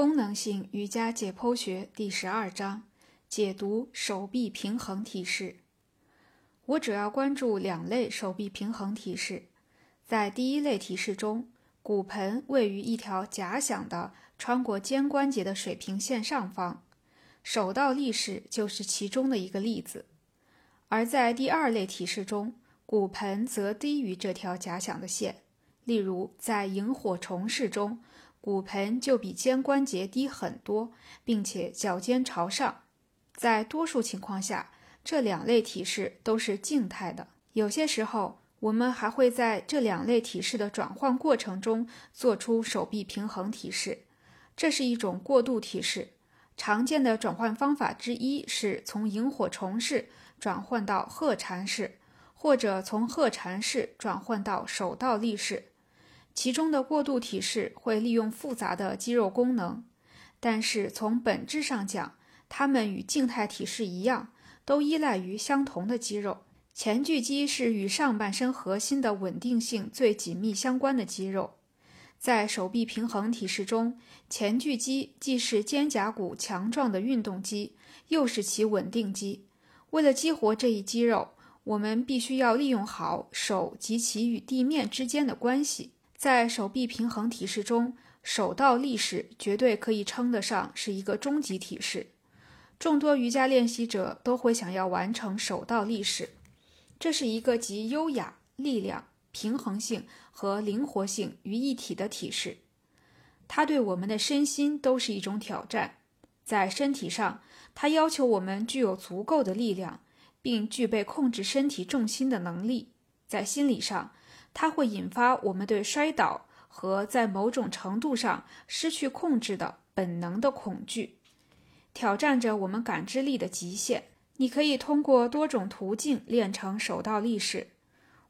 功能性瑜伽解剖学第十二章：解读手臂平衡体式。我主要关注两类手臂平衡体式。在第一类体式中，骨盆位于一条假想的穿过肩关节的水平线上方，手倒立式就是其中的一个例子。而在第二类体式中，骨盆则低于这条假想的线，例如在萤火虫式中。骨盆就比肩关节低很多，并且脚尖朝上。在多数情况下，这两类体式都是静态的。有些时候，我们还会在这两类体式的转换过程中做出手臂平衡体式，这是一种过渡体式。常见的转换方法之一是从萤火虫式转换到鹤蝉式，或者从鹤蝉式转换到手倒立式。其中的过渡体式会利用复杂的肌肉功能，但是从本质上讲，它们与静态体式一样，都依赖于相同的肌肉。前锯肌是与上半身核心的稳定性最紧密相关的肌肉。在手臂平衡体式中，前锯肌既是肩胛骨强壮的运动肌，又是其稳定肌。为了激活这一肌肉，我们必须要利用好手及其与地面之间的关系。在手臂平衡体式中，手倒立式绝对可以称得上是一个终极体式。众多瑜伽练习者都会想要完成手倒立式，这是一个集优雅、力量、平衡性和灵活性于一体的体式。它对我们的身心都是一种挑战。在身体上，它要求我们具有足够的力量，并具备控制身体重心的能力；在心理上，它会引发我们对摔倒和在某种程度上失去控制的本能的恐惧，挑战着我们感知力的极限。你可以通过多种途径练成手倒立式。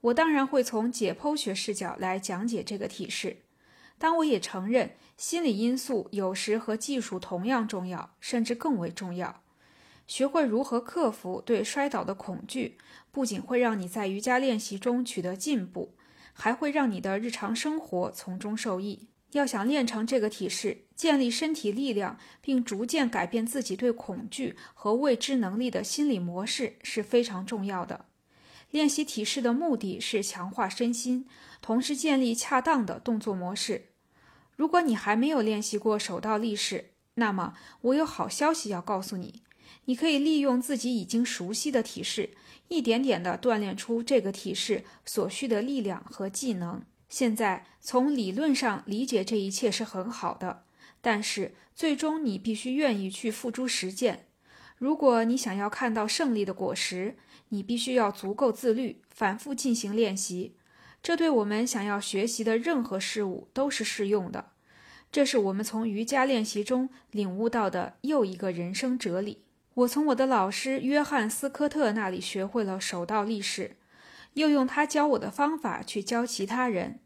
我当然会从解剖学视角来讲解这个体式，但我也承认心理因素有时和技术同样重要，甚至更为重要。学会如何克服对摔倒的恐惧，不仅会让你在瑜伽练习中取得进步。还会让你的日常生活从中受益。要想练成这个体式，建立身体力量，并逐渐改变自己对恐惧和未知能力的心理模式是非常重要的。练习体式的目的是强化身心，同时建立恰当的动作模式。如果你还没有练习过手倒立式，那么我有好消息要告诉你。你可以利用自己已经熟悉的体式，一点点地锻炼出这个体式所需的力量和技能。现在从理论上理解这一切是很好的，但是最终你必须愿意去付诸实践。如果你想要看到胜利的果实，你必须要足够自律，反复进行练习。这对我们想要学习的任何事物都是适用的。这是我们从瑜伽练习中领悟到的又一个人生哲理。我从我的老师约翰斯科特那里学会了手倒立式，又用他教我的方法去教其他人。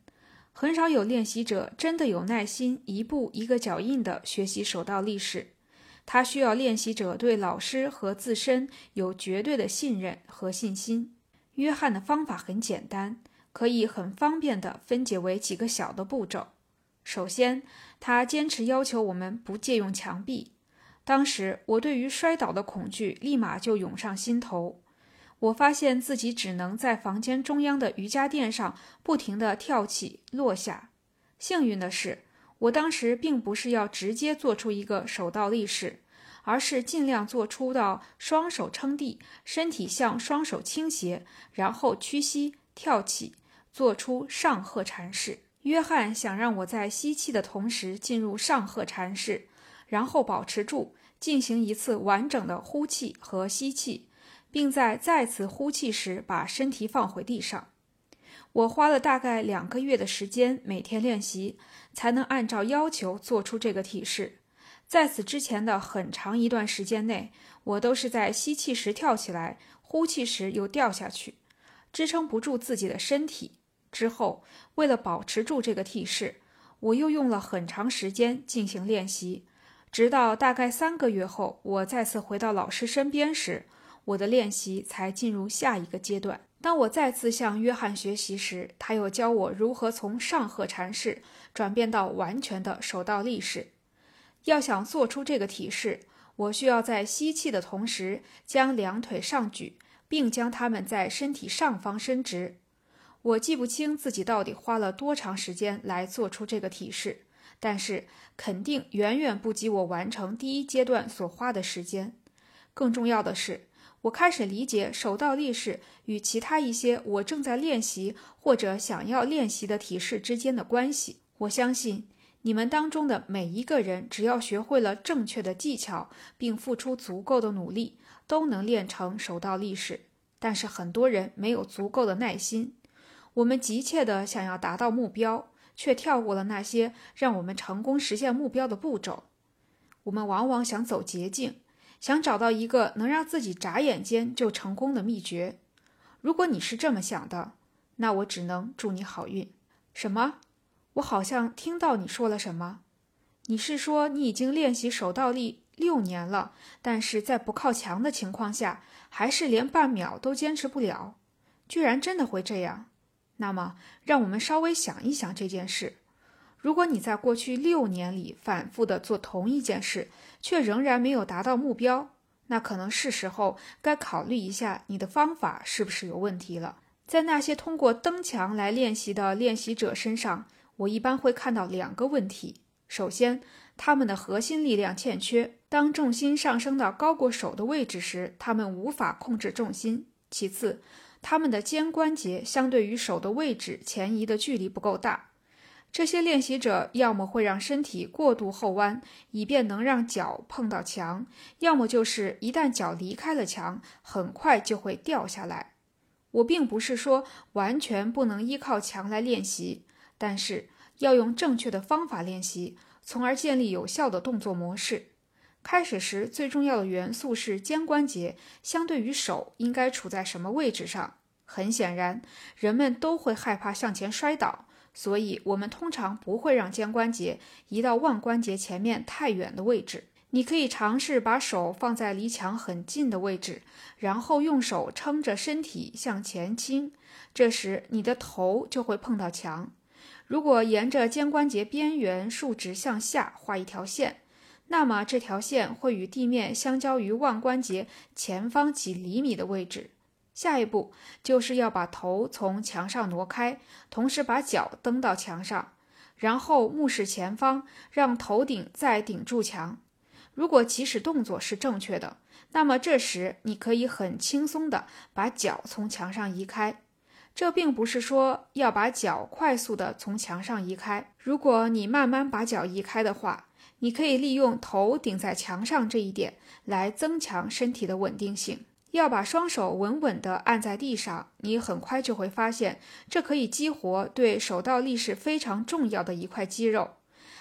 很少有练习者真的有耐心一步一个脚印地学习手倒立式。他需要练习者对老师和自身有绝对的信任和信心。约翰的方法很简单，可以很方便地分解为几个小的步骤。首先，他坚持要求我们不借用墙壁。当时我对于摔倒的恐惧立马就涌上心头。我发现自己只能在房间中央的瑜伽垫上不停地跳起落下。幸运的是，我当时并不是要直接做出一个手倒立式，而是尽量做出到双手撑地，身体向双手倾斜，然后屈膝跳起，做出上鹤禅式。约翰想让我在吸气的同时进入上鹤禅式。然后保持住，进行一次完整的呼气和吸气，并在再次呼气时把身体放回地上。我花了大概两个月的时间，每天练习，才能按照要求做出这个体式。在此之前的很长一段时间内，我都是在吸气时跳起来，呼气时又掉下去，支撑不住自己的身体。之后，为了保持住这个体式，我又用了很长时间进行练习。直到大概三个月后，我再次回到老师身边时，我的练习才进入下一个阶段。当我再次向约翰学习时，他又教我如何从上鹤禅式转变到完全的手倒立式。要想做出这个体式，我需要在吸气的同时将两腿上举，并将它们在身体上方伸直。我记不清自己到底花了多长时间来做出这个体式，但是肯定远远不及我完成第一阶段所花的时间。更重要的是，我开始理解手倒立式与其他一些我正在练习或者想要练习的体式之间的关系。我相信你们当中的每一个人，只要学会了正确的技巧，并付出足够的努力，都能练成手倒立式。但是很多人没有足够的耐心。我们急切地想要达到目标，却跳过了那些让我们成功实现目标的步骤。我们往往想走捷径，想找到一个能让自己眨眼间就成功的秘诀。如果你是这么想的，那我只能祝你好运。什么？我好像听到你说了什么？你是说你已经练习手倒立六年了，但是在不靠墙的情况下，还是连半秒都坚持不了？居然真的会这样？那么，让我们稍微想一想这件事：如果你在过去六年里反复的做同一件事，却仍然没有达到目标，那可能是时候该考虑一下你的方法是不是有问题了。在那些通过蹬墙来练习的练习者身上，我一般会看到两个问题：首先，他们的核心力量欠缺，当重心上升到高过手的位置时，他们无法控制重心；其次，他们的肩关节相对于手的位置前移的距离不够大，这些练习者要么会让身体过度后弯，以便能让脚碰到墙；要么就是一旦脚离开了墙，很快就会掉下来。我并不是说完全不能依靠墙来练习，但是要用正确的方法练习，从而建立有效的动作模式。开始时最重要的元素是肩关节相对于手应该处在什么位置上。很显然，人们都会害怕向前摔倒，所以我们通常不会让肩关节移到腕关节前面太远的位置。你可以尝试把手放在离墙很近的位置，然后用手撑着身体向前倾，这时你的头就会碰到墙。如果沿着肩关节边缘竖直向下画一条线。那么这条线会与地面相交于腕关节前方几厘米的位置。下一步就是要把头从墙上挪开，同时把脚蹬到墙上，然后目视前方，让头顶再顶住墙。如果起始动作是正确的，那么这时你可以很轻松地把脚从墙上移开。这并不是说要把脚快速地从墙上移开。如果你慢慢把脚移开的话，你可以利用头顶在墙上这一点来增强身体的稳定性。要把双手稳稳地按在地上，你很快就会发现，这可以激活对手倒立式非常重要的一块肌肉。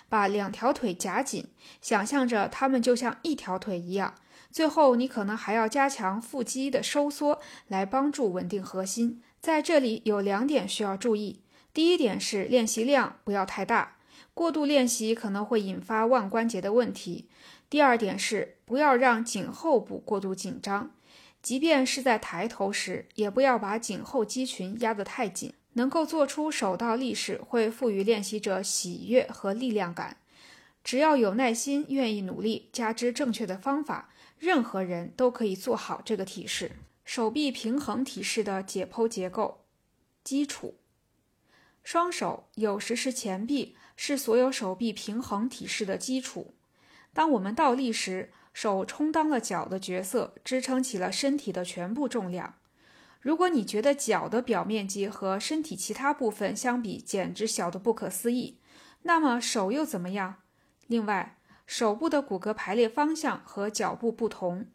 把两条腿夹紧，想象着它们就像一条腿一样。最后，你可能还要加强腹肌的收缩，来帮助稳定核心。在这里有两点需要注意：第一点是练习量不要太大。过度练习可能会引发腕关节的问题。第二点是，不要让颈后部过度紧张，即便是在抬头时，也不要把颈后肌群压得太紧。能够做出手倒立式，会赋予练习者喜悦和力量感。只要有耐心、愿意努力，加之正确的方法，任何人都可以做好这个体式。手臂平衡体式的解剖结构基础：双手有时是前臂。是所有手臂平衡体式的基础。当我们倒立时，手充当了脚的角色，支撑起了身体的全部重量。如果你觉得脚的表面积和身体其他部分相比简直小得不可思议，那么手又怎么样？另外，手部的骨骼排列方向和脚部不同，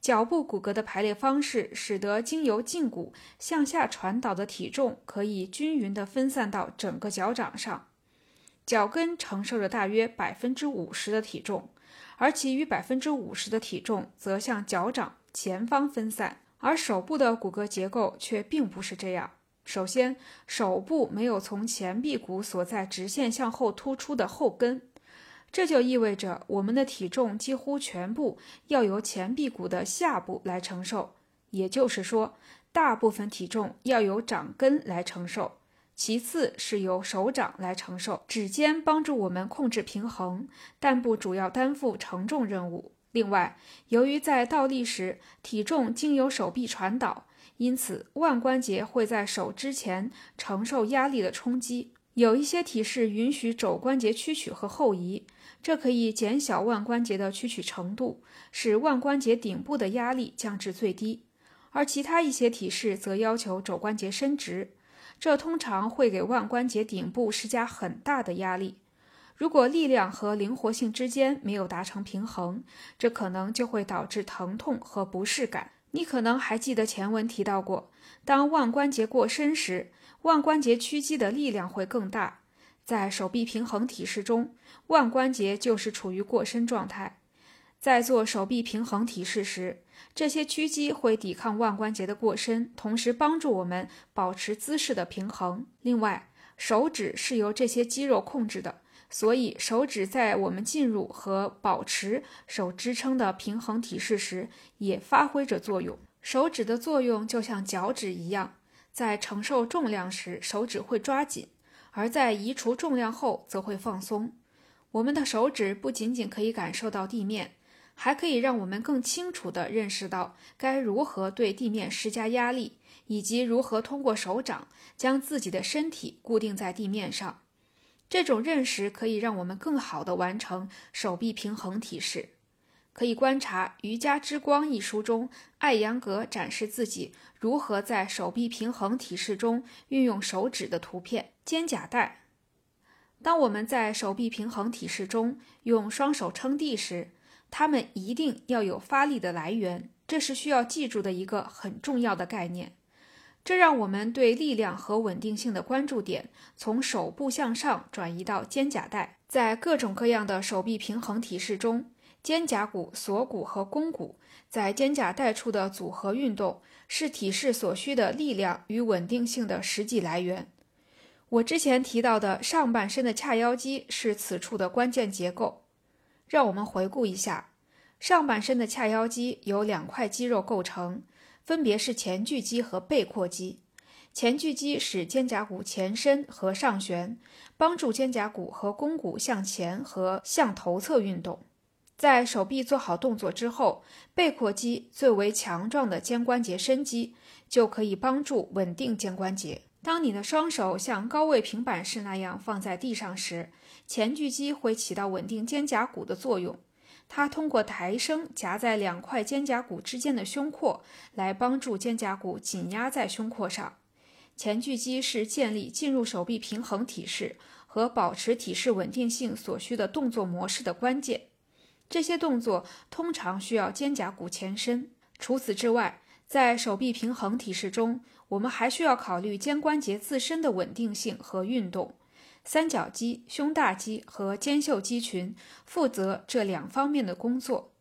脚部骨骼的排列方式使得经由胫骨向下传导的体重可以均匀地分散到整个脚掌上。脚跟承受着大约百分之五十的体重，而其余百分之五十的体重则向脚掌前方分散。而手部的骨骼结构却并不是这样。首先，手部没有从前臂骨所在直线向后突出的后跟，这就意味着我们的体重几乎全部要由前臂骨的下部来承受，也就是说，大部分体重要由掌根来承受。其次是由手掌来承受。指尖帮助我们控制平衡，但不主要担负承重任务。另外，由于在倒立时体重经由手臂传导，因此腕关节会在手之前承受压力的冲击。有一些体式允许肘关节屈曲和后移，这可以减小腕关节的屈曲程度，使腕关节顶部的压力降至最低；而其他一些体式则要求肘关节伸直，这通常会给腕关节顶部施加很大的压力。如果力量和灵活性之间没有达成平衡，这可能就会导致疼痛和不适感。你可能还记得前文提到过，当腕关节过伸时，腕关节屈肌的力量会更大。在手臂平衡体式中，腕关节就是处于过伸状态。在做手臂平衡体式时，这些屈肌会抵抗腕关节的过伸，同时帮助我们保持姿势的平衡。另外，手指是由这些肌肉控制的。所以，手指在我们进入和保持手支撑的平衡体式时，也发挥着作用。手指的作用就像脚趾一样，在承受重量时，手指会抓紧；而在移除重量后，则会放松。我们的手指不仅仅可以感受到地面，还可以让我们更清楚地认识到该如何对地面施加压力，以及如何通过手掌将自己的身体固定在地面上。这种认识可以让我们更好地完成手臂平衡体式。可以观察《瑜伽之光》一书中，艾扬格展示自己如何在手臂平衡体式中运用手指的图片。肩胛带。当我们在手臂平衡体式中用双手撑地时，它们一定要有发力的来源，这是需要记住的一个很重要的概念。这让我们对力量和稳定性的关注点从手部向上转移到肩胛带。在各种各样的手臂平衡体式中，肩胛骨、锁骨和肱骨在肩胛带处的组合运动是体式所需的力量与稳定性的实际来源。我之前提到的上半身的髂腰肌是此处的关键结构。让我们回顾一下，上半身的髂腰肌由两块肌肉构成。分别是前锯肌和背阔肌。前锯肌使肩胛骨前伸和上旋，帮助肩胛骨和肱骨向前和向头侧运动。在手臂做好动作之后，背阔肌最为强壮的肩关节伸肌就可以帮助稳定肩关节。当你的双手像高位平板式那样放在地上时，前锯肌会起到稳定肩胛骨的作用。它通过抬升夹在两块肩胛骨之间的胸廓，来帮助肩胛骨紧压在胸廓上。前锯肌是建立进入手臂平衡体式和保持体式稳定性所需的动作模式的关键。这些动作通常需要肩胛骨前伸。除此之外，在手臂平衡体式中，我们还需要考虑肩关节自身的稳定性和运动。三角肌、胸大肌和肩袖肌群负责这两方面的工作。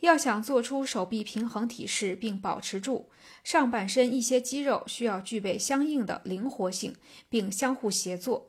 要想做出手臂平衡体式并保持住，上半身一些肌肉需要具备相应的灵活性，并相互协作。